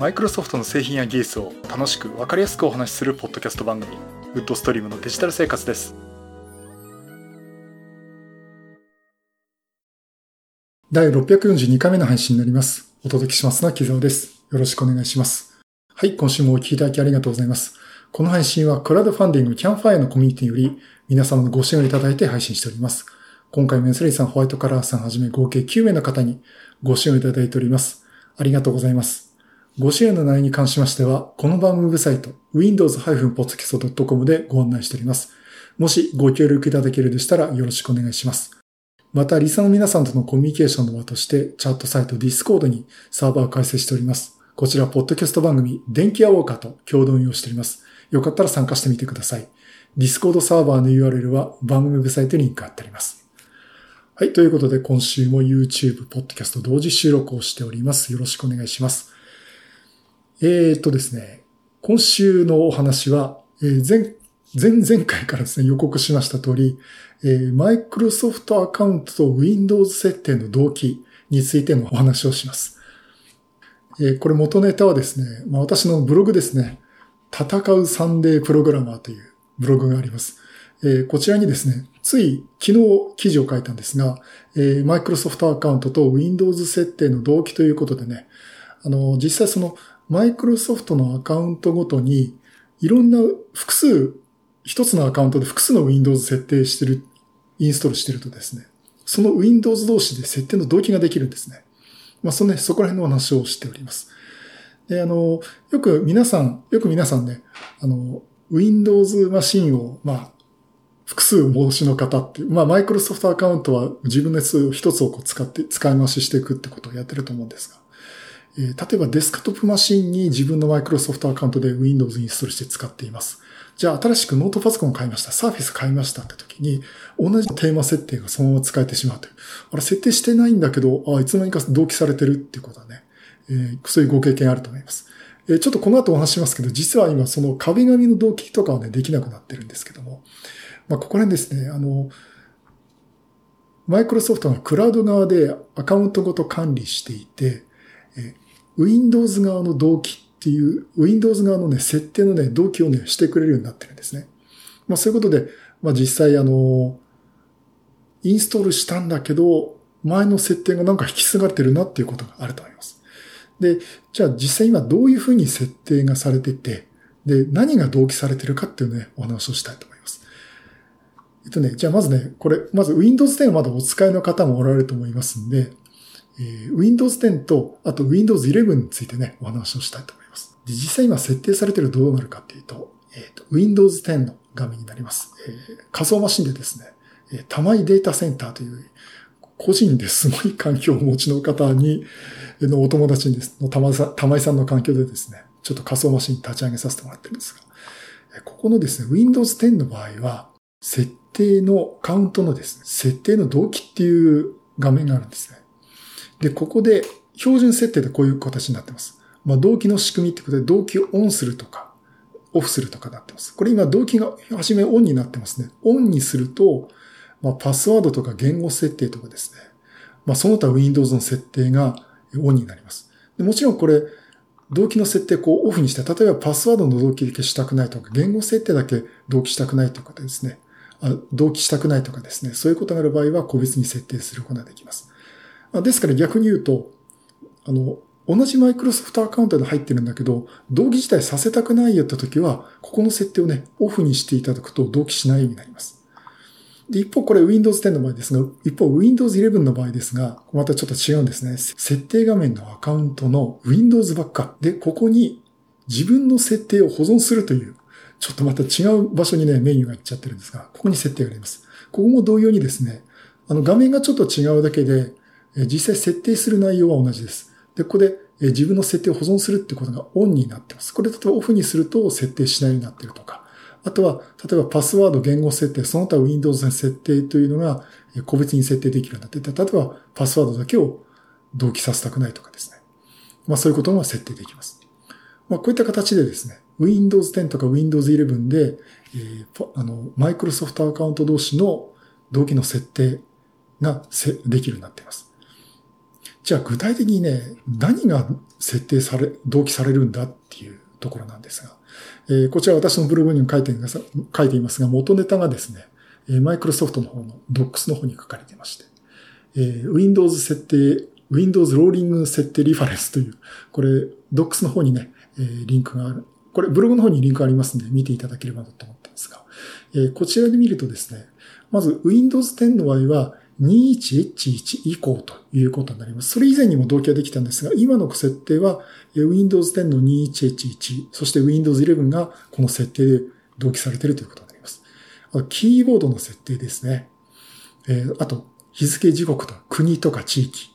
マイクロソフトの製品や技術を楽しく分かりやすくお話しするポッドキャスト番組ウッドストリームのデジタル生活です。第642回目の配信になります。お届けしますのは木澤です。よろしくお願いします。はい今週もお聞きいただきありがとうございます。この配信はクラウドファンディングキャンファイアのコミュニティより皆様のご支援をいただいて配信しております。今回もエンスレイさん、ホワイトカラーさんはじめ合計9名の方にご支援をいただいております。ありがとうございます。ご支援の内容に関しましては、この番組ウェブサイト、windows-podcast.com でご案内しております。もしご協力いただけるでしたらよろしくお願いします。また、リサの皆さんとのコミュニケーションの場として、チャットサイト Discord にサーバーを開設しております。こちら、ポッドキャスト番組、電気アウォーカーと共同運用しております。よかったら参加してみてください。Discord サーバーの URL は番組ウェブサイトにリンク貼ってあります。はい。ということで、今週も YouTube、Podcast 同時収録をしております。よろしくお願いします。えー、とですね、今週のお話は、えー、前、前々回からですね、予告しました通り、えー、Microsoft アカウントと Windows 設定の動機についてのお話をします。えー、これ元ネタはですね、まあ、私のブログですね、戦うサンデープログラマーというブログがあります。えー、こちらにですね、つい昨日記事を書いたんですが、えー、Microsoft アカウントと Windows 設定の同期ということでね、あの、実際その Microsoft のアカウントごとにいろんな複数、一つのアカウントで複数の Windows 設定してる、インストールしてるとですね、その Windows 同士で設定の同期ができるんですね。まあ、そのね、そこら辺の話をしております。で、あの、よく皆さん、よく皆さんね、あの、Windows マシンを、まあ、複数申しの方っていう、まあ、マイクロソフトアカウントは自分のやつ一つをこう使って、使い回ししていくってことをやってると思うんですが、えー、例えばデスクトップマシンに自分のマイクロソフトアカウントで Windows インストールして使っています。じゃあ新しくノートパソコンを買いました。サーフェス買いましたって時に、同じテーマ設定がそのまま使えてしまうという。あれ、設定してないんだけど、あいつの間にか同期されてるっていうことはね、えー、そういうご経験あると思います。えー、ちょっとこの後お話しますけど、実は今その壁紙の同期とかはね、できなくなってるんですけども、まあ、ここら辺ですね、あの、マイクロソフトがクラウド側でアカウントごと管理していて、え Windows 側の同期っていう、Windows 側のね、設定のね、同期をね、してくれるようになってるんですね。まあそういうことで、まあ実際あの、インストールしたんだけど、前の設定がなんか引き継がれてるなっていうことがあると思います。で、じゃあ実際今どういうふうに設定がされてて、で、何が同期されてるかっていうね、お話をしたいと思います。えっとね、じゃあまずね、これ、まず Windows 10はまだお使いの方もおられると思いますんで、えー、Windows 10と、あと Windows 11についてね、お話をしたいと思います。で実際今設定されているどうなるかっていうと、えっ、ー、と、Windows 10の画面になります。えー、仮想マシンでですね、えー、玉井データセンターという、個人ですごい環境をお持ちの方に、のお友達にです、の玉井さん玉井さんの環境でですね、ちょっと仮想マシン立ち上げさせてもらってるんですが、ここのですね、Windows 10の場合は、設定のカウントのですね、設定の動機っていう画面があるんですね。で、ここで標準設定でこういう形になってます。まあ、動機の仕組みってことで動機をオンするとか、オフするとかなってます。これ今動機が初めオンになってますね。オンにすると、まあ、パスワードとか言語設定とかですね。まあ、その他 Windows の設定がオンになります。でもちろんこれ、動機の設定こうオフにして、例えばパスワードの動機だけしたくないとか、言語設定だけ同期したくないとかですね。同期したくないとかですね、そういうことがある場合は個別に設定することができます。ですから逆に言うと、あの、同じマイクロソフトアカウントで入ってるんだけど、同期自体させたくないよって時は、ここの設定をね、オフにしていただくと同期しないようになります。で、一方これ Windows 10の場合ですが、一方 Windows 11の場合ですが、またちょっと違うんですね。設定画面のアカウントの Windows ばっか。で、ここに自分の設定を保存するというちょっとまた違う場所にね、メニューが行っちゃってるんですが、ここに設定があります。ここも同様にですね、あの画面がちょっと違うだけで、実際設定する内容は同じです。で、ここで自分の設定を保存するってことがオンになってます。これ例えばオフにすると設定しないようになってるとか、あとは、例えばパスワード、言語設定、その他 Windows の設定というのが個別に設定できるようになってて、例えばパスワードだけを同期させたくないとかですね。まあそういうことも設定できます。まあこういった形でですね、Windows 10とか Windows 11で、えー、あの、マイクロソフトアカウント同士の同期の設定ができるようになっています。じゃあ具体的にね、何が設定され、同期されるんだっていうところなんですが、えー、こちら私のブログにも書いて書いていますが、元ネタがですね、マイクロソフトの方の Docs の方に書かれていまして、えー、Windows 設定、Windows ローリング設定リファレンスという、これ、Docs の方にね、えー、リンクがある。これ、ブログの方にリンクありますんで、見ていただければと思ってますが、えー、こちらで見るとですね、まず Windows 10の場合は、21H1 以降ということになります。それ以前にも同期ができたんですが、今の設定は Windows 10の 21H1、そして Windows 11がこの設定で同期されているということになります。あキーボードの設定ですね。えー、あと、日付時刻と国とか地域。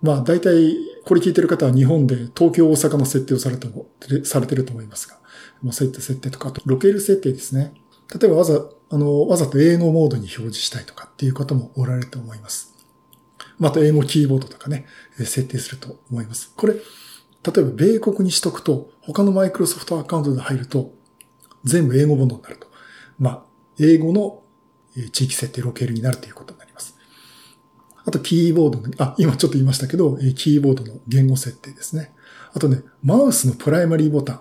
まあ大体これ聞いてる方は日本で東京大阪の設定をされてされてると思いますが、まあ、そういった設定とか、あとロケール設定ですね。例えばわざ、あの、わざと英語モードに表示したいとかっていう方もおられると思います。また英語キーボードとかね、設定すると思います。これ、例えば米国にしとくと、他のマイクロソフトアカウントで入ると、全部英語モードになると。まあ、英語の地域設定ロケールになるということになります。あと、キーボードの、あ、今ちょっと言いましたけど、キーボードの言語設定ですね。あとね、マウスのプライマリーボタン。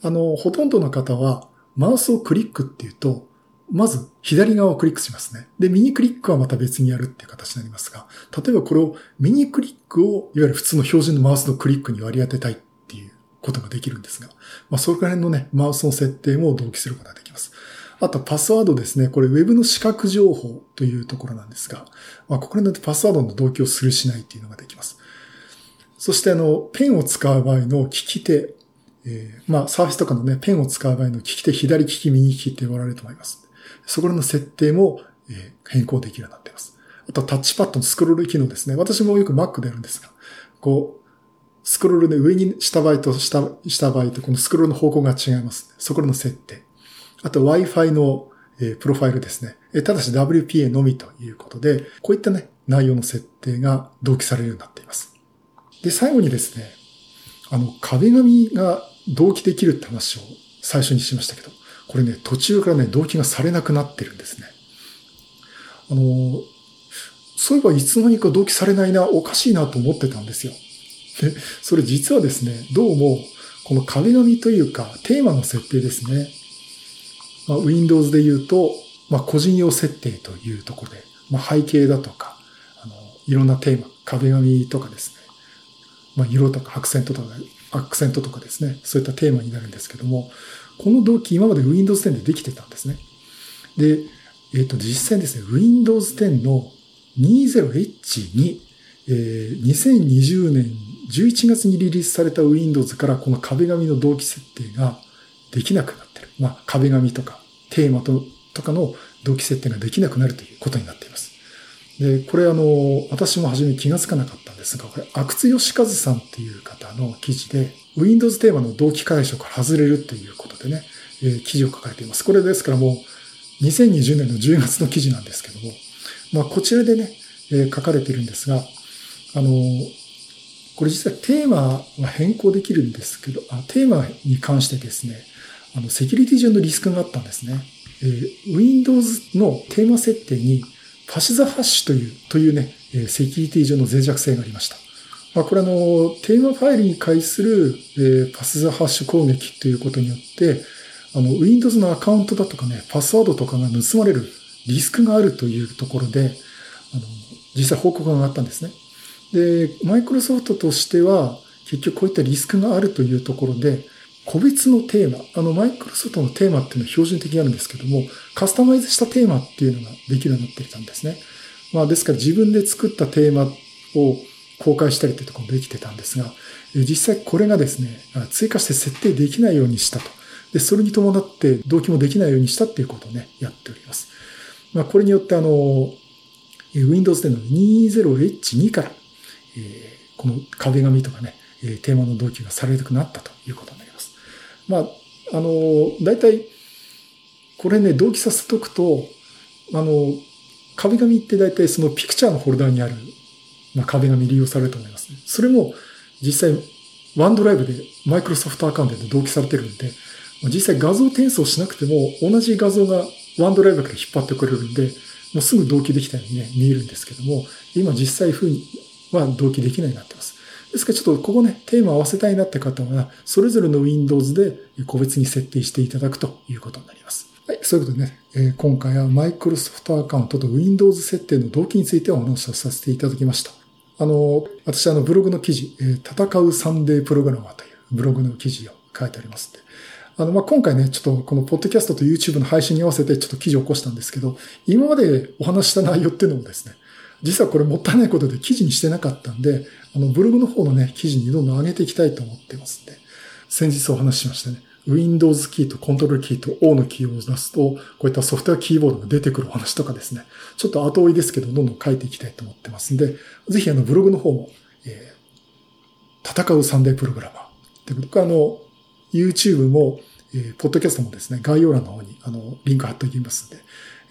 あの、ほとんどの方は、マウスをクリックっていうと、まず左側をクリックしますね。で、ミニクリックはまた別にやるっていう形になりますが、例えばこれをミニクリックをいわゆる普通の標準のマウスのクリックに割り当てたいっていうことができるんですが、まあ、それくらいのね、マウスの設定も同期することができます。あとパスワードですね。これ Web の視覚情報というところなんですが、まあ、ここによってパスワードの同期をするしないっていうのができます。そしてあの、ペンを使う場合の利き手、えー、まあ、サーフィスとかのね、ペンを使う場合の利き手、左利き、右利きって言われると思います。そこらの設定も、変更できるようになっています。あと、タッチパッドのスクロール機能ですね。私もよく Mac でやるんですが、こう、スクロールで上にした場合と下、下場合とこのスクロールの方向が違います。そこらの設定。あと Wi-Fi の、え、プロファイルですね。え、ただし WPA のみということで、こういったね、内容の設定が同期されるようになっています。で、最後にですね、あの、壁紙が同期できるって話を最初にしましたけど、これね、途中からね、同期がされなくなってるんですね。あの、そういえばいつの間にか同期されないな、おかしいなと思ってたんですよ。で、それ実はですね、どうも、この壁紙というか、テーマの設定ですね。まあ、Windows で言うと、まあ、個人用設定というところで、まあ、背景だとか、あの、いろんなテーマ、壁紙とかですね、まあ、色とかアクセントとかアクセントとかですね、そういったテーマになるんですけども、この動機今まで Windows 10でできてたんですね。で、えっ、ー、と、実際ですね、Windows 10の 20H に、えー、2020年11月にリリースされた Windows からこの壁紙の同期設定ができなくなってる。まあ、壁紙とかテーマととかの同期設定ができなくなるということになっています。で、これあの、私も初め気がつかなかったんですが、これ、阿久津義和さんっていう方の記事で、Windows テーマの同期解消から外れるということでね、えー、記事を書かれています。これですからもう、2020年の10月の記事なんですけども、まあ、こちらでね、えー、書かれているんですが、あの、これ実はテーマは変更できるんですけど、あテーマに関してですね、あの、セキュリティ上のリスクがあったんですね。えー、Windows のテーマ設定にファシザハッシュという、というね、セキュリティ上の脆弱性がありました。まあ、これあの、テーマファイルに対する、えー、パスザハッシュ攻撃ということによって、あの、Windows のアカウントだとかね、パスワードとかが盗まれるリスクがあるというところで、あの、実際報告が上がったんですね。で、マイクロソフトとしては、結局こういったリスクがあるというところで、個別のテーマ、あの、マイクロソフトのテーマっていうのは標準的にあるんですけども、カスタマイズしたテーマっていうのができるようになっていたんですね。まあ、ですから自分で作ったテーマを公開したりっていうところもできてたんですが、実際これがですね、追加して設定できないようにしたと。で、それに伴って同期もできないようにしたっていうことをね、やっております。まあ、これによってあの、Windows 10の 20H2 から、え、この壁紙とかね、テーマの同期がされなくなったということにま。あ、あの、大体、これね、同期させておくと、あの、壁紙って大体そのピクチャーのホルダーにある、まあ、壁紙利用されると思いますね。それも実際、ワンドライブでマイクロソフトアカウントで同期されてるんで、実際画像転送しなくても同じ画像がワンドライブから引っ張ってくれるんで、もうすぐ同期できたようにね、見えるんですけども、今実際風に、は同期できないようになってます。ですからちょっとここね、テーマを合わせたいなって方は、それぞれの Windows で個別に設定していただくということになります。はい、そういうことでね、えー、今回は Microsoft アカウントと Windows 設定の同期についてお話をさせていただきました。あの、私あのブログの記事、えー、戦うサンデープログラマーというブログの記事を書いてありますあの、まあ、今回ね、ちょっとこのポッドキャストと YouTube の配信に合わせてちょっと記事を起こしたんですけど、今までお話した内容っていうのもですね、実はこれもったいないことで記事にしてなかったんで、あの、ブログの方のね、記事にどんどん上げていきたいと思ってますんで、先日お話ししましたね。Windows キーとコントロールキーと O のキーを出すと、こういったソフトウェアキーボードが出てくるお話とかですね、ちょっと後追いですけど、どんどん書いていきたいと思ってますんで、ぜひあの、ブログの方も、えー、戦うサンデープログラマー。で、僕はあの、YouTube も、えー、ポッドキャストもですね、概要欄の方に、あの、リンク貼っておきますんで、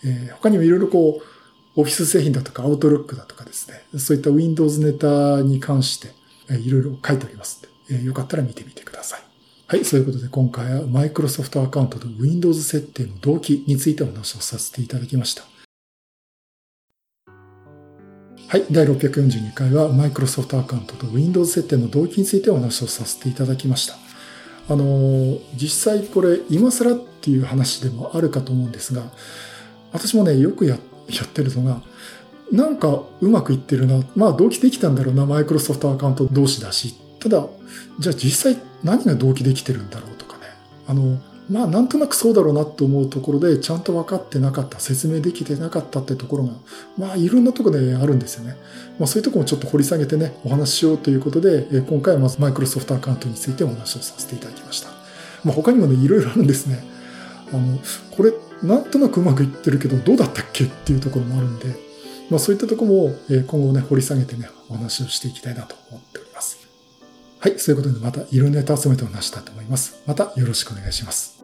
えー、他にもいろいろこう、オフィス製品だとか、アウトロックだとかですね、そういった Windows ネタに関して、いろいろ書いておりますので、よかったら見てみてください。はい、そういうことで今回は Microsoft アカウントと Windows 設定の動機についてお話をさせていただきました。はい、第642回は Microsoft アカウントと Windows 設定の動機についてお話をさせていただきました。あの、実際これ今更っていう話でもあるかと思うんですが、私もね、よくやってやってるのが、なんかうまくいってるな。まあ同期できたんだろうな、マイクロソフトアカウント同士だし。ただ、じゃあ実際何が同期できてるんだろうとかね。あの、まあなんとなくそうだろうなと思うところでちゃんと分かってなかった、説明できてなかったってところが、まあいろんなとこであるんですよね。まあそういうとこもちょっと掘り下げてね、お話ししようということで、今回はまずマイクロソフトアカウントについてお話をさせていただきました。まあ他にもね、いろいろあるんですね。あの、これ、なんとなくうまくいってるけど、どうだったっけっていうところもあるんで、まあそういったところも今後ね、掘り下げてね、お話をしていきたいなと思っております。はい、そういうことでまたいろんなネタ集めてお話したいと思います。またよろしくお願いします。